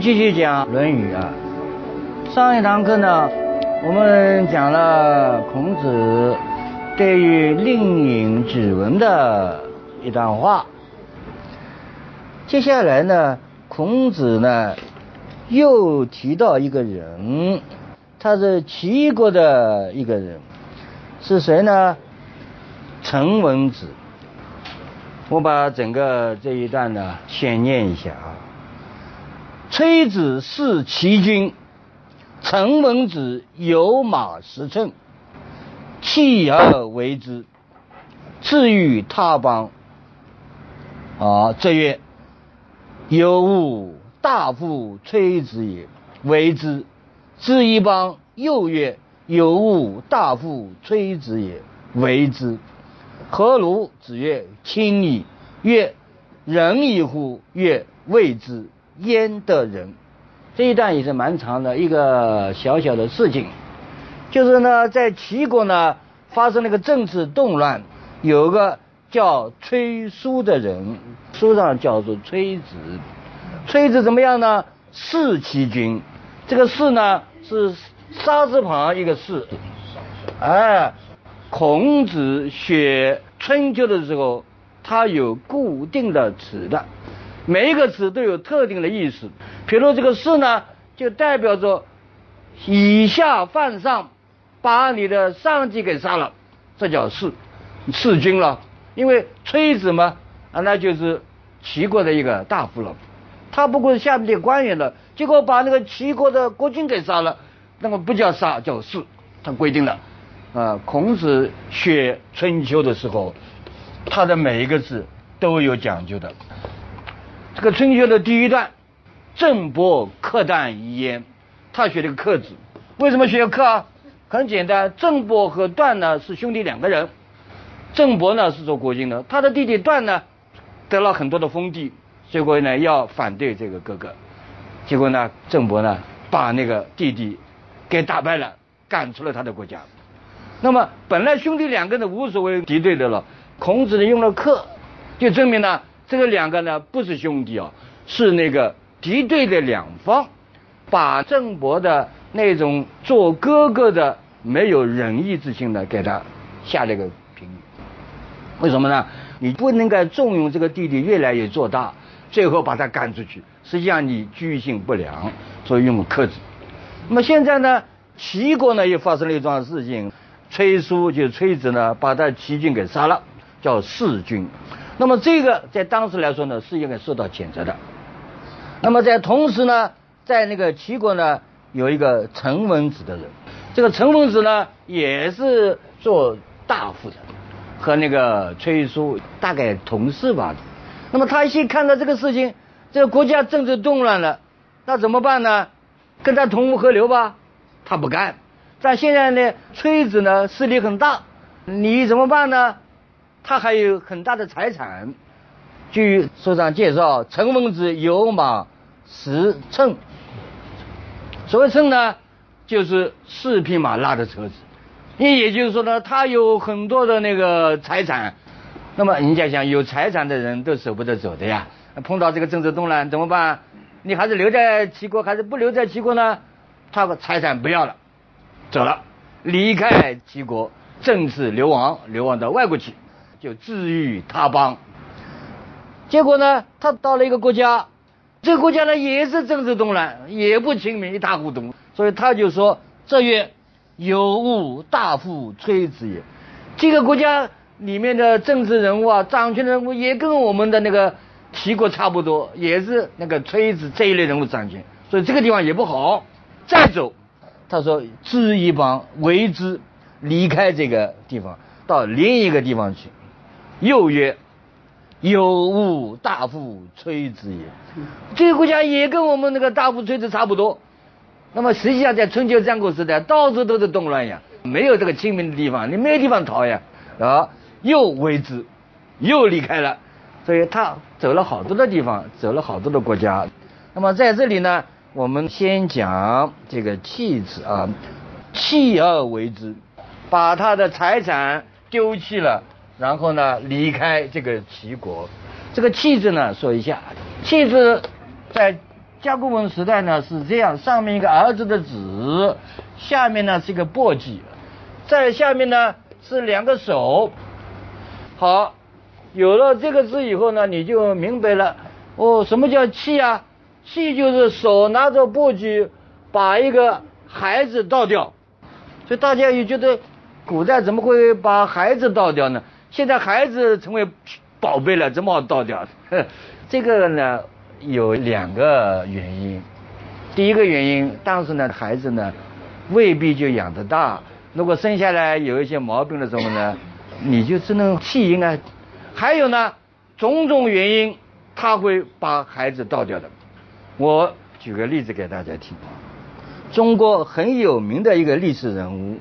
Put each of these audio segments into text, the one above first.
继续讲《论语》啊。上一堂课呢，我们讲了孔子对于令尹子文的一段话。接下来呢，孔子呢又提到一个人，他是齐国的一个人，是谁呢？陈文子。我把整个这一段呢先念一下啊。崔子弑齐军，陈文子有马十乘，弃而为之，至于他邦。啊，这曰：有吾大夫崔子也，为之。至一邦，又曰：有吾大夫崔子也，为之。何如？子曰：亲矣。曰：仁矣乎？曰：未之。焉的人，这一段也是蛮长的一个小小的事情，就是呢，在齐国呢发生了一个政治动乱，有个叫崔叔的人，书上叫做崔子，崔子怎么样呢？弑齐军，这个弑呢是沙字旁一个弑，哎，孔子写春秋的时候，他有固定的词的。每一个词都有特定的意思，比如这个“弑”呢，就代表着以下犯上，把你的上级给杀了，这叫弑，弑君了。因为崔子嘛，啊，那就是齐国的一个大夫了，他不过是下面的官员了，结果把那个齐国的国君给杀了，那么不叫杀，叫弑，他规定了。啊，孔子学春秋的时候，他的每一个字都有讲究的。这个春秋的第一段，郑伯克段于焉，他学了个克字。为什么学克啊？很简单，郑伯和段呢是兄弟两个人。郑伯呢是做国君的，他的弟弟段呢得了很多的封地，结果呢要反对这个哥哥，结果呢郑伯呢把那个弟弟给打败了，赶出了他的国家。那么本来兄弟两个人无所谓敌对的了，孔子呢用了克，就证明呢。这个两个呢不是兄弟啊，是那个敌对的两方，把郑伯的那种做哥哥的没有仁义之心的给他下了个评语。为什么呢？你不能够纵容这个弟弟越来越做大，最后把他赶出去，实际上你居心不良，所以用克制。那么现在呢，齐国呢又发生了一桩事情，崔叔就崔子呢把他齐军给杀了，叫弑君。那么这个在当时来说呢，是应该受到谴责的。那么在同时呢，在那个齐国呢，有一个陈文子的人，这个陈文子呢也是做大夫的，和那个崔叔大概同事吧。那么他一看到这个事情，这个国家政治动乱了，那怎么办呢？跟他同河流吧？他不干。但现在呢，崔子呢势力很大，你怎么办呢？他还有很大的财产。据书上介绍，陈文子有马十乘。所谓乘呢，就是四匹马拉的车子。也也就是说呢，他有很多的那个财产。那么人家讲，有财产的人都舍不得走的呀。碰到这个政治动乱怎么办？你还是留在齐国，还是不留在齐国呢？他的财产不要了，走了，离开齐国，正式流亡，流亡到外国去。就治愈他邦，结果呢，他到了一个国家，这个国家呢也是政治动乱，也不亲民，一塌糊涂。所以他就说：“这曰有物大夫崔子也。”这个国家里面的政治人物啊，掌权人物也跟我们的那个齐国差不多，也是那个崔子这一类人物掌权，所以这个地方也不好。再走，他说治一邦为之，离开这个地方，到另一个地方去。又曰：“有吾大夫崔之也。这个国家也跟我们那个大夫崔之差不多。那么实际上在春秋战国时代，到处都是动乱呀，没有这个清明的地方，你没有地方逃呀。啊，又为之，又离开了，所以他走了好多的地方，走了好多的国家。那么在这里呢，我们先讲这个弃子啊，弃而为之，把他的财产丢弃了，然后呢离开这个齐国。这个弃字呢，说一下，弃字在甲骨文时代呢是这样，上面一个儿子的子，下面呢是一个簸箕，在下面呢。是两个手，好，有了这个字以后呢，你就明白了。哦，什么叫弃啊？弃就是手拿着簸箕，把一个孩子倒掉。所以大家也觉得，古代怎么会把孩子倒掉呢？现在孩子成为宝贝了，怎么好倒掉？这个呢，有两个原因。第一个原因，当时呢，孩子呢，未必就养得大。如果生下来有一些毛病的时候呢，你就只能弃婴啊。还有呢，种种原因，他会把孩子倒掉的。我举个例子给大家听。中国很有名的一个历史人物，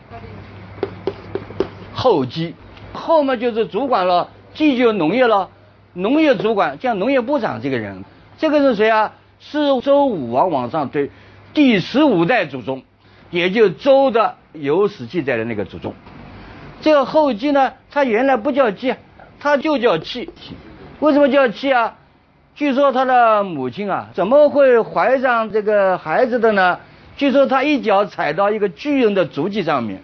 后继。后嘛就是主管了，继就农业了，农业主管像农业部长这个人，这个是谁啊？是周武王往上推，第十五代祖宗。也就周的有史记载的那个祖宗，这个后稷呢，他原来不叫稷，他就叫契。为什么叫契啊？据说他的母亲啊，怎么会怀上这个孩子的呢？据说他一脚踩到一个巨人的足迹上面，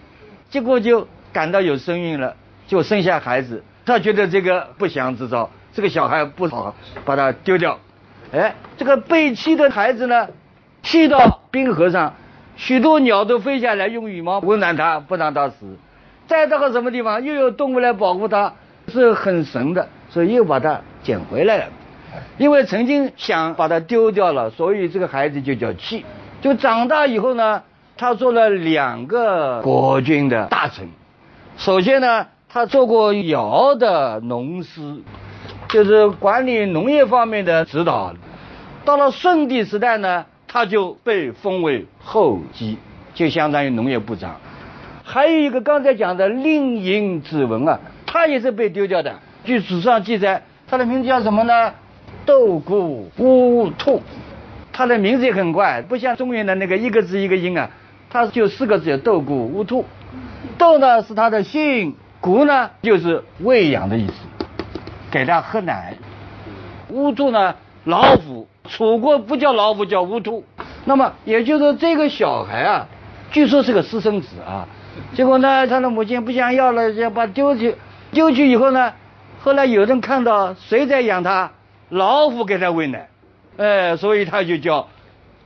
结果就感到有身孕了，就生下孩子。他觉得这个不祥之兆，这个小孩不好，把他丢掉。哎，这个被弃的孩子呢，弃到冰河上。许多鸟都飞下来，用羽毛温暖他，不让他死。再到个什么地方，又有动物来保护他，是很神的，所以又把他捡回来了。因为曾经想把他丢掉了，所以这个孩子就叫弃。就长大以后呢，他做了两个国君的大臣。首先呢，他做过尧的农师，就是管理农业方面的指导。到了舜帝时代呢。他就被封为后继，就相当于农业部长。还有一个刚才讲的令尹子文啊，他也是被丢掉的。据史上记载，他的名字叫什么呢？窦固乌兔。他的名字也很怪，不像中原的那个一个字一个音啊，他就四个字，叫窦固乌兔。豆呢是他的姓，固呢就是喂养的意思，给他喝奶。乌兔呢，老虎。楚国不叫老虎，叫乌兔。那么也就是说这个小孩啊，据说是个私生子啊。结果呢，他的母亲不想要了，要把丢去。丢去以后呢，后来有人看到谁在养他，老虎给他喂奶，哎，所以他就叫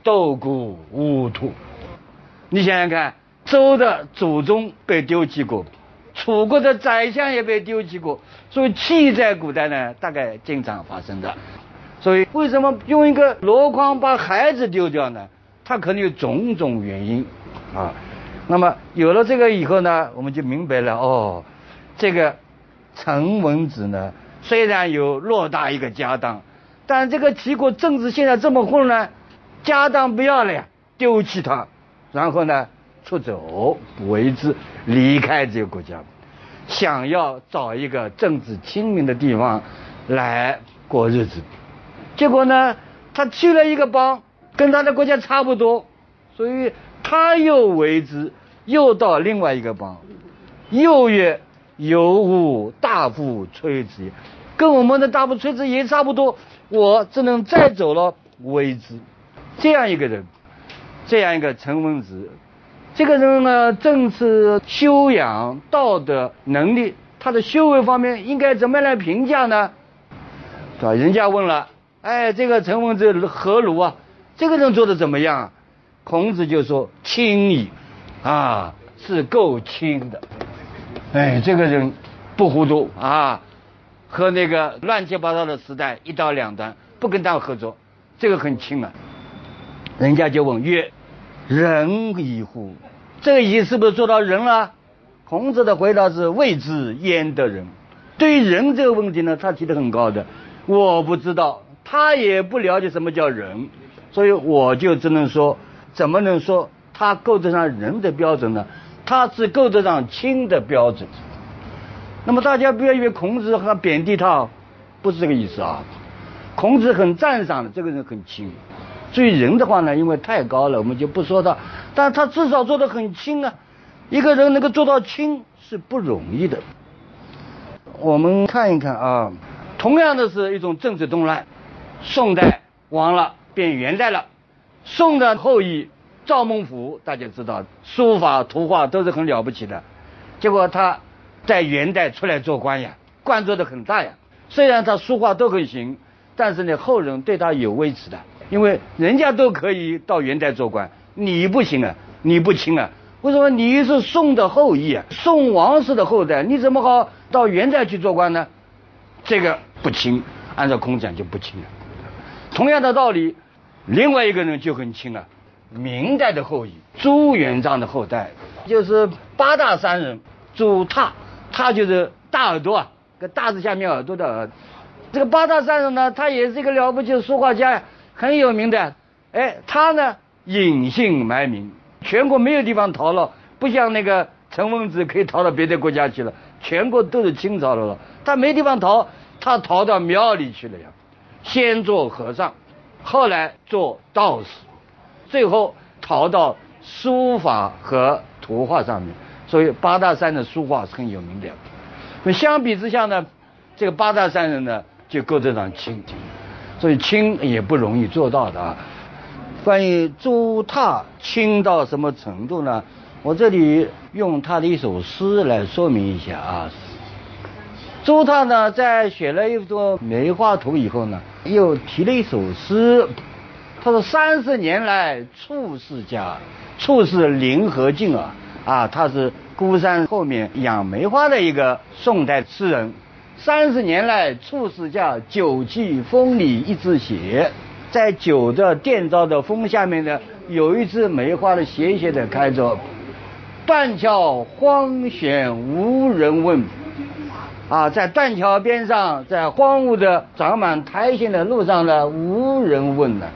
斗谷乌兔。你想想看，周的祖宗被丢弃过，楚国的宰相也被丢弃过，所以弃在古代呢，大概经常发生的。所以，为什么用一个箩筐把孩子丢掉呢？他可能有种种原因，啊，那么有了这个以后呢，我们就明白了哦，这个陈文子呢，虽然有偌大一个家当，但这个齐国政治现在这么混乱，家当不要了呀，丢弃他，然后呢，出走为之离开这个国家，想要找一个政治清明的地方来过日子。结果呢，他去了一个邦，跟他的国家差不多，所以他又为之，又到另外一个邦，又曰有吾大夫崔子，跟我们的大夫崔子也差不多，我只能再走了为之，这样一个人，这样一个陈文子，这个人呢，政治修养、道德能力，他的修为方面应该怎么样来评价呢？是吧？人家问了。哎，这个陈文子何如啊？这个人做的怎么样？孔子就说：“清矣，啊，是够清的。哎，这个人不糊涂啊，和那个乱七八糟的时代一刀两断，不跟他合作，这个很清啊。”人家就问曰：“仁矣乎？这个义是不是做到仁了？”孔子的回答是：“未之焉得仁。”对于仁这个问题呢，他提的很高的。我不知道，他也不了解什么叫人，所以我就只能说，怎么能说他够得上人的标准呢？他是够得上亲的标准。那么大家不要以为孔子很贬低他，不是这个意思啊。孔子很赞赏的，这个人很亲。至于人的话呢，因为太高了，我们就不说他，但他至少做得很轻啊。一个人能够做到轻是不容易的。我们看一看啊，同样的是一种政治动乱，宋代亡了，变元代了。宋的后裔赵孟頫，大家知道，书法图画都是很了不起的。结果他在元代出来做官呀，官做的很大呀。虽然他书画都很行，但是呢，后人对他有微词的。因为人家都可以到元代做官，你不行啊，你不亲啊？为什么你是宋的后裔啊？宋王室的后代，你怎么好到元代去做官呢？这个不亲，按照孔讲就不亲了。同样的道理，另外一个人就很亲了，明代的后裔朱元璋的后代，就是八大山人朱踏，他就是大耳朵啊，个大字下面耳朵的耳。这个八大山人呢，他也是一个了不起的书画家呀。很有名的，哎，他呢隐姓埋名，全国没有地方逃了，不像那个陈文子可以逃到别的国家去了，全国都是清朝的了，他没地方逃，他逃到庙里去了呀，先做和尚，后来做道士，最后逃到书法和图画上面，所以八大山的书画是很有名的。那相比之下呢，这个八大山人呢就够得上清。所以清也不容易做到的啊。关于朱踏清到什么程度呢？我这里用他的一首诗来说明一下啊。朱踏呢，在写了一幅梅花图以后呢，又提了一首诗。他说：“三十年来处世家，处是林和靖啊啊，他是孤山后面养梅花的一个宋代诗人。”三十年来，处世家酒气风里一直斜，在酒的店招的风下面呢，有一枝梅花的斜斜的开着。断桥荒悬无人问，啊，在断桥边上，在荒芜的长满苔藓的路上呢，无人问呢。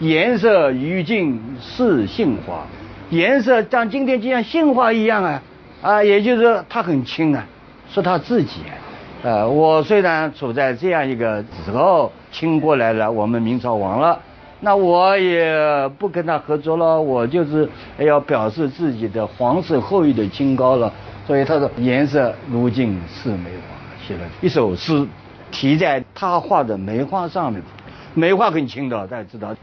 颜色与尽似杏花，颜色像今天就像杏花一样啊，啊，也就是说它很轻啊，是他自己啊。呃，我虽然处在这样一个时候，清过来了，我们明朝亡了，那我也不跟他合作了，我就是要表示自己的皇室后裔的清高了。所以他说颜色如镜似梅花，写了一首诗，题在他画的梅花上面。梅花很清的，大家知道。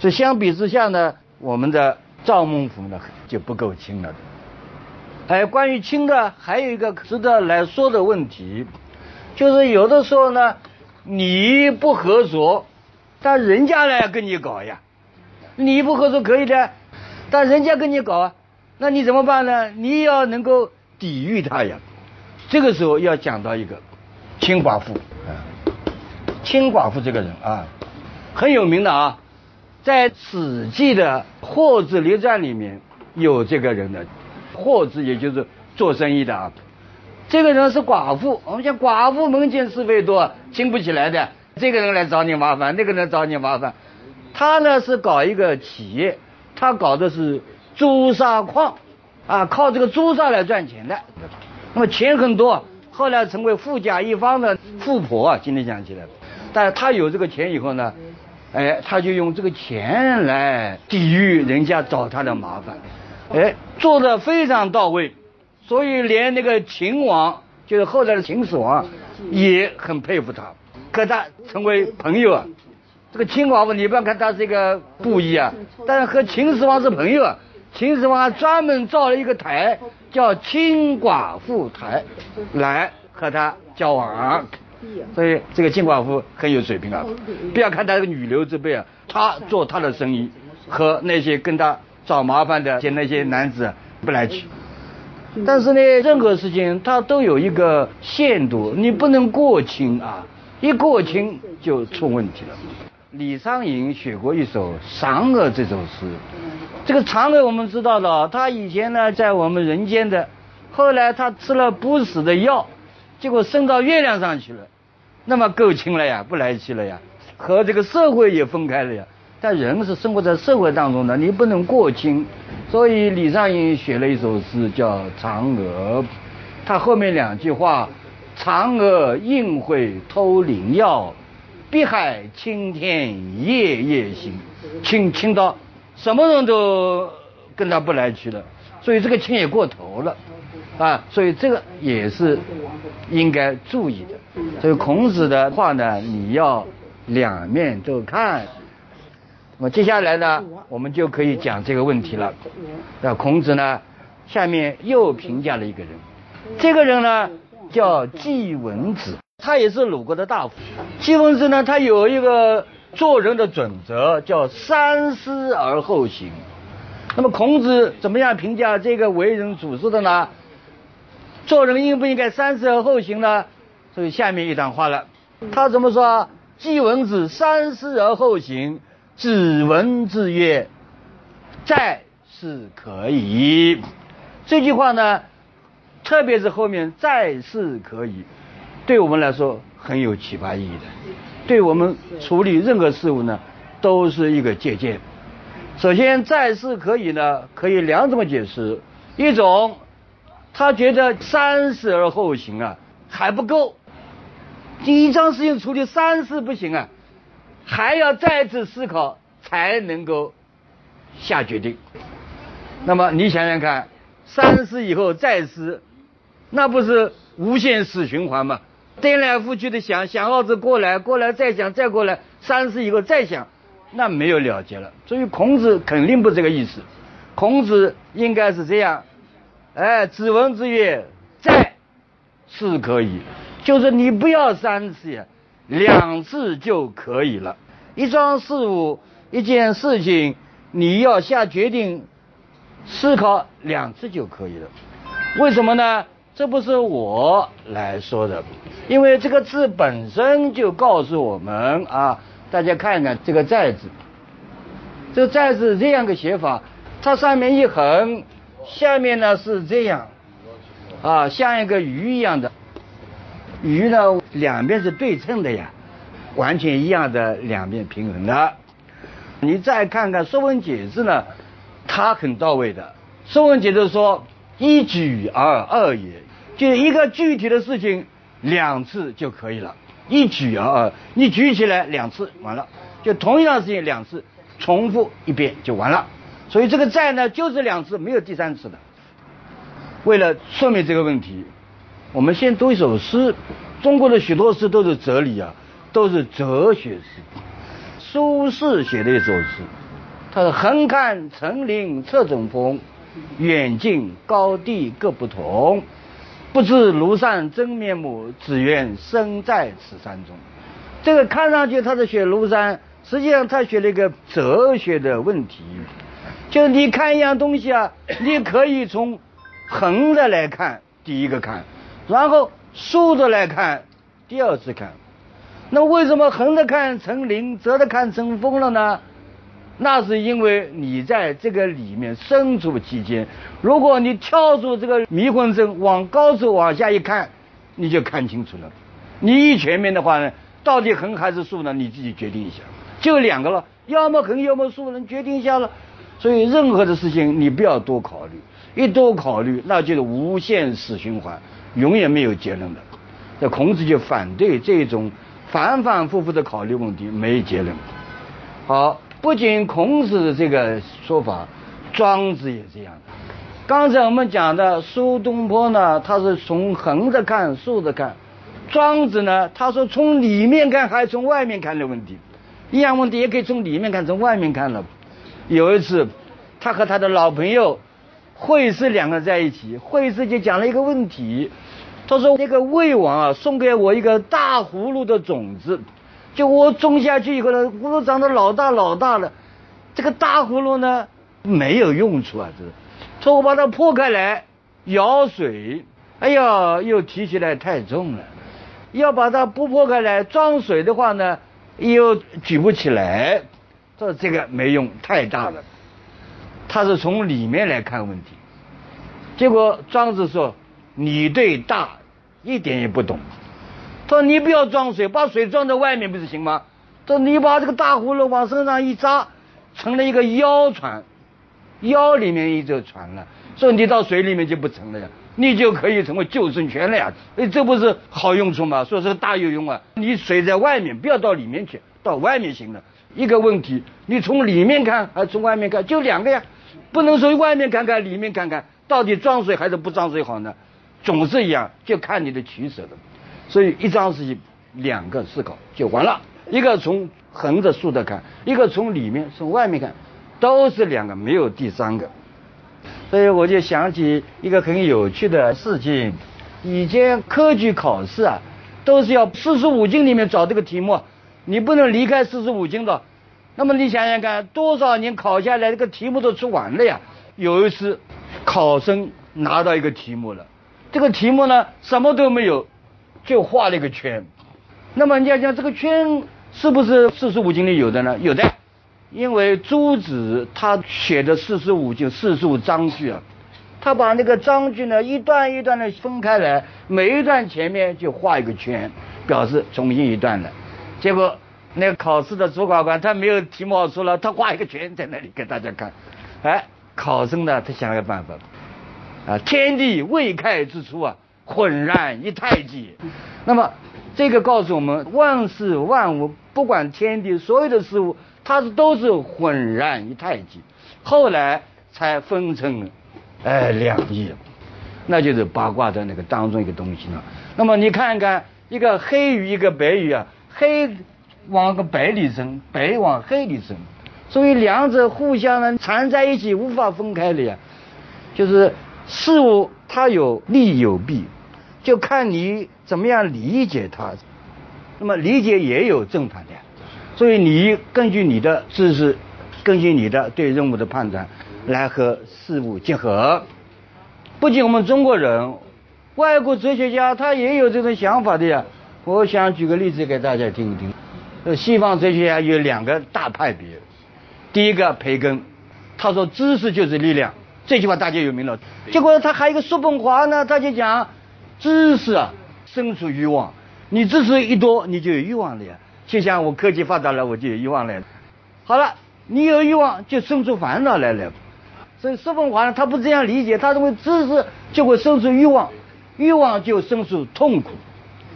所以相比之下呢，我们的赵孟頫呢就不够清了。哎，关于亲的还有一个值得来说的问题，就是有的时候呢，你不合作，但人家来跟你搞呀，你不合作可以的，但人家跟你搞啊，那你怎么办呢？你要能够抵御他呀。这个时候要讲到一个亲寡妇啊，亲寡妇这个人啊，很有名的啊，在《史记》的《霍子列传》里面有这个人的。货子也就是做生意的啊，这个人是寡妇。我们讲寡妇门前是非多，经不起来的。这个人来找你麻烦，那个人找你麻烦。他呢是搞一个企业，他搞的是朱砂矿，啊，靠这个朱砂来赚钱的。那么钱很多，后来成为富甲一方的富婆啊。今天讲起来，但是他有这个钱以后呢，哎，他就用这个钱来抵御人家找他的麻烦。哎，做的非常到位，所以连那个秦王，就是后来的秦始皇，也很佩服他，和他成为朋友啊。这个秦寡妇，你不要看他是一个布衣啊，但是和秦始皇是朋友啊。秦始皇还专门造了一个台，叫秦寡妇台，来和他交往。所以这个秦寡妇很有水平啊。不要看他这个女流之辈啊，他做他的生意，和那些跟他。找麻烦的，见那些男子不来去。但是呢，任何事情它都有一个限度，你不能过轻啊，一过轻就出问题了。李商隐写过一首《嫦娥》这首诗，这个嫦娥我们知道的，她以前呢在我们人间的，后来她吃了不死的药，结果升到月亮上去了，那么够轻了呀，不来气了呀，和这个社会也分开了呀。但人是生活在社会当中的，你不能过轻。所以李商隐写了一首诗叫《嫦娥》，他后面两句话：“嫦娥应会偷灵药，碧海青天夜夜心。”亲亲到什么人都跟他不来去了，所以这个亲也过头了啊！所以这个也是应该注意的。所以孔子的话呢，你要两面都看。那么接下来呢，我们就可以讲这个问题了。那孔子呢，下面又评价了一个人，这个人呢叫季文子，他也是鲁国的大夫。季文子呢，他有一个做人的准则，叫三思而后行。那么孔子怎么样评价这个为人处事的呢？做人应不应该三思而后行呢？所以下面一段话了，他怎么说？季文子三思而后行。子闻之曰：“在是可以。”这句话呢，特别是后面“在是可以”，对我们来说很有启发意义的。对我们处理任何事物呢，都是一个借鉴。首先，“在是可以”呢，可以两种解释：一种，他觉得三思而后行啊，还不够。第一桩事情处理三思不行啊。还要再次思考才能够下决定。那么你想想看，三思以后再思，那不是无限死循环吗？颠来覆去的想想好子过来，过来再想再过来，三思以后再想，那没有了结了。所以孔子肯定不这个意思。孔子应该是这样：哎，子文之曰，在是可以，就是你不要三思呀。两次就可以了。一桩事物、一件事情，你要下决定、思考两次就可以了。为什么呢？这不是我来说的，因为这个字本身就告诉我们啊。大家看看这个“在”字，这个“在”字这样个写法，它上面一横，下面呢是这样，啊，像一个鱼一样的。鱼呢，两边是对称的呀，完全一样的两边平衡的。你再看看《说文解字》呢，它很到位的。《说文解字》说：“一举而二也，就一个具体的事情，两次就可以了。一举而二，你举起来两次完了，就同样的事情两次重复一遍就完了。所以这个在呢，就是两次，没有第三次的。为了说明这个问题。”我们先读一首诗，中国的许多诗都是哲理啊，都是哲学诗。苏轼写的一首诗，他说：“横看成岭侧成峰，远近高低各不同。不知庐山真面目，只缘身在此山中。”这个看上去他是写庐山，实际上他写了一个哲学的问题，就是你看一样东西啊，你可以从横着来看，第一个看。然后竖着来看，第二次看，那为什么横着看成林，折着看成峰了呢？那是因为你在这个里面身处其间，如果你跳出这个迷魂阵，往高处往下一看，你就看清楚了。你一全面的话呢，到底横还是竖呢？你自己决定一下，就两个了，要么横，要么竖，能决定一下了。所以任何的事情你不要多考虑，一多考虑那就是无限死循环。永远没有结论的，那孔子就反对这种反反复复的考虑问题没结论。好，不仅孔子的这个说法，庄子也这样。刚才我们讲的苏东坡呢，他是从横着看、竖着看；庄子呢，他说从里面看还是从外面看的问题，一样问题也可以从里面看、从外面看了。有一次，他和他的老朋友。惠氏两个在一起，惠氏就讲了一个问题，他说那个魏王啊送给我一个大葫芦的种子，就我种下去以后呢，葫芦长得老大老大了，这个大葫芦呢没有用处啊，这，说我把它破开来舀水，哎呀又提起来太重了，要把它不破开来装水的话呢又举不起来，说这个没用，太大了。他是从里面来看问题，结果庄子说：“你对大一点也不懂。”他说你不要装水，把水装在外面不是行吗？他说你把这个大葫芦往身上一扎，成了一个腰船，腰里面一艘船了。所以你到水里面就不成了呀，你就可以成为救生圈了呀。哎，这不是好用处吗？说是大有用啊。你水在外面，不要到里面去，到外面行了。一个问题，你从里面看还是从外面看，就两个呀，不能说外面看看，里面看看，到底装水还是不装水好呢？总是一样，就看你的取舍的。所以一桩事情两个思考就完了，一个从横着竖着看，一个从里面从外面看，都是两个，没有第三个。所以我就想起一个很有趣的事情，以前科举考试啊，都是要四书五经里面找这个题目，你不能离开四书五经的。那么你想想看，多少年考下来，这个题目都出完了呀。有一次，考生拿到一个题目了，这个题目呢什么都没有，就画了一个圈。那么你要讲这个圈是不是四书五经里有的呢？有的。因为朱子他写的四书五经四书章句啊，他把那个章句呢一段一段的分开来，每一段前面就画一个圈，表示重新一段了。结果那个考试的主考官他没有题目出了，他画一个圈在那里给大家看。哎，考生呢他想了个办法，啊，天地未开之初啊，浑然一太极。那么这个告诉我们，万事万物不管天地所有的事物。它是都是浑然一太极，后来才分成，哎两仪，那就是八卦的那个当中一个东西了。那么你看看一个黑鱼一个白鱼啊，黑往个白里生，白往黑里生，所以两者互相呢缠在一起，无法分开的呀。就是事物它有利有弊，就看你怎么样理解它。那么理解也有正反的。所以你根据你的知识，根据你的对任务的判断，来和事物结合。不仅我们中国人，外国哲学家他也有这种想法的呀。我想举个例子给大家听一听。呃，西方哲学家有两个大派别。第一个培根，他说知识就是力量，这句话大家有名了。结果他还有一个叔本华呢，他就讲知识啊生出欲望，你知识一多，你就有欲望了呀。就像我科技发达了，我就有欲望了。好了，你有欲望就生出烦恼来了。所以叔本华呢，他不这样理解，他认为知识就会生出欲望，欲望就生出痛苦。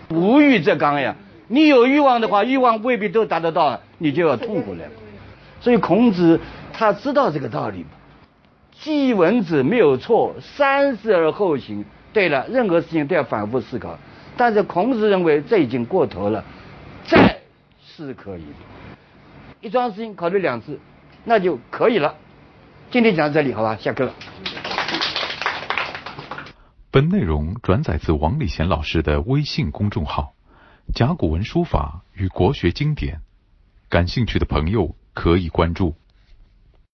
无欲则刚呀，你有欲望的话，欲望未必都达得到，你就要痛苦了。所以孔子他知道这个道理。记文子没有错，三思而后行。对了，任何事情都要反复思考。但是孔子认为这已经过头了，再。是可以，一桩事情考虑两次，那就可以了。今天讲到这里，好吧，下课了。本内容转载自王礼贤老师的微信公众号《甲骨文书法与国学经典》，感兴趣的朋友可以关注。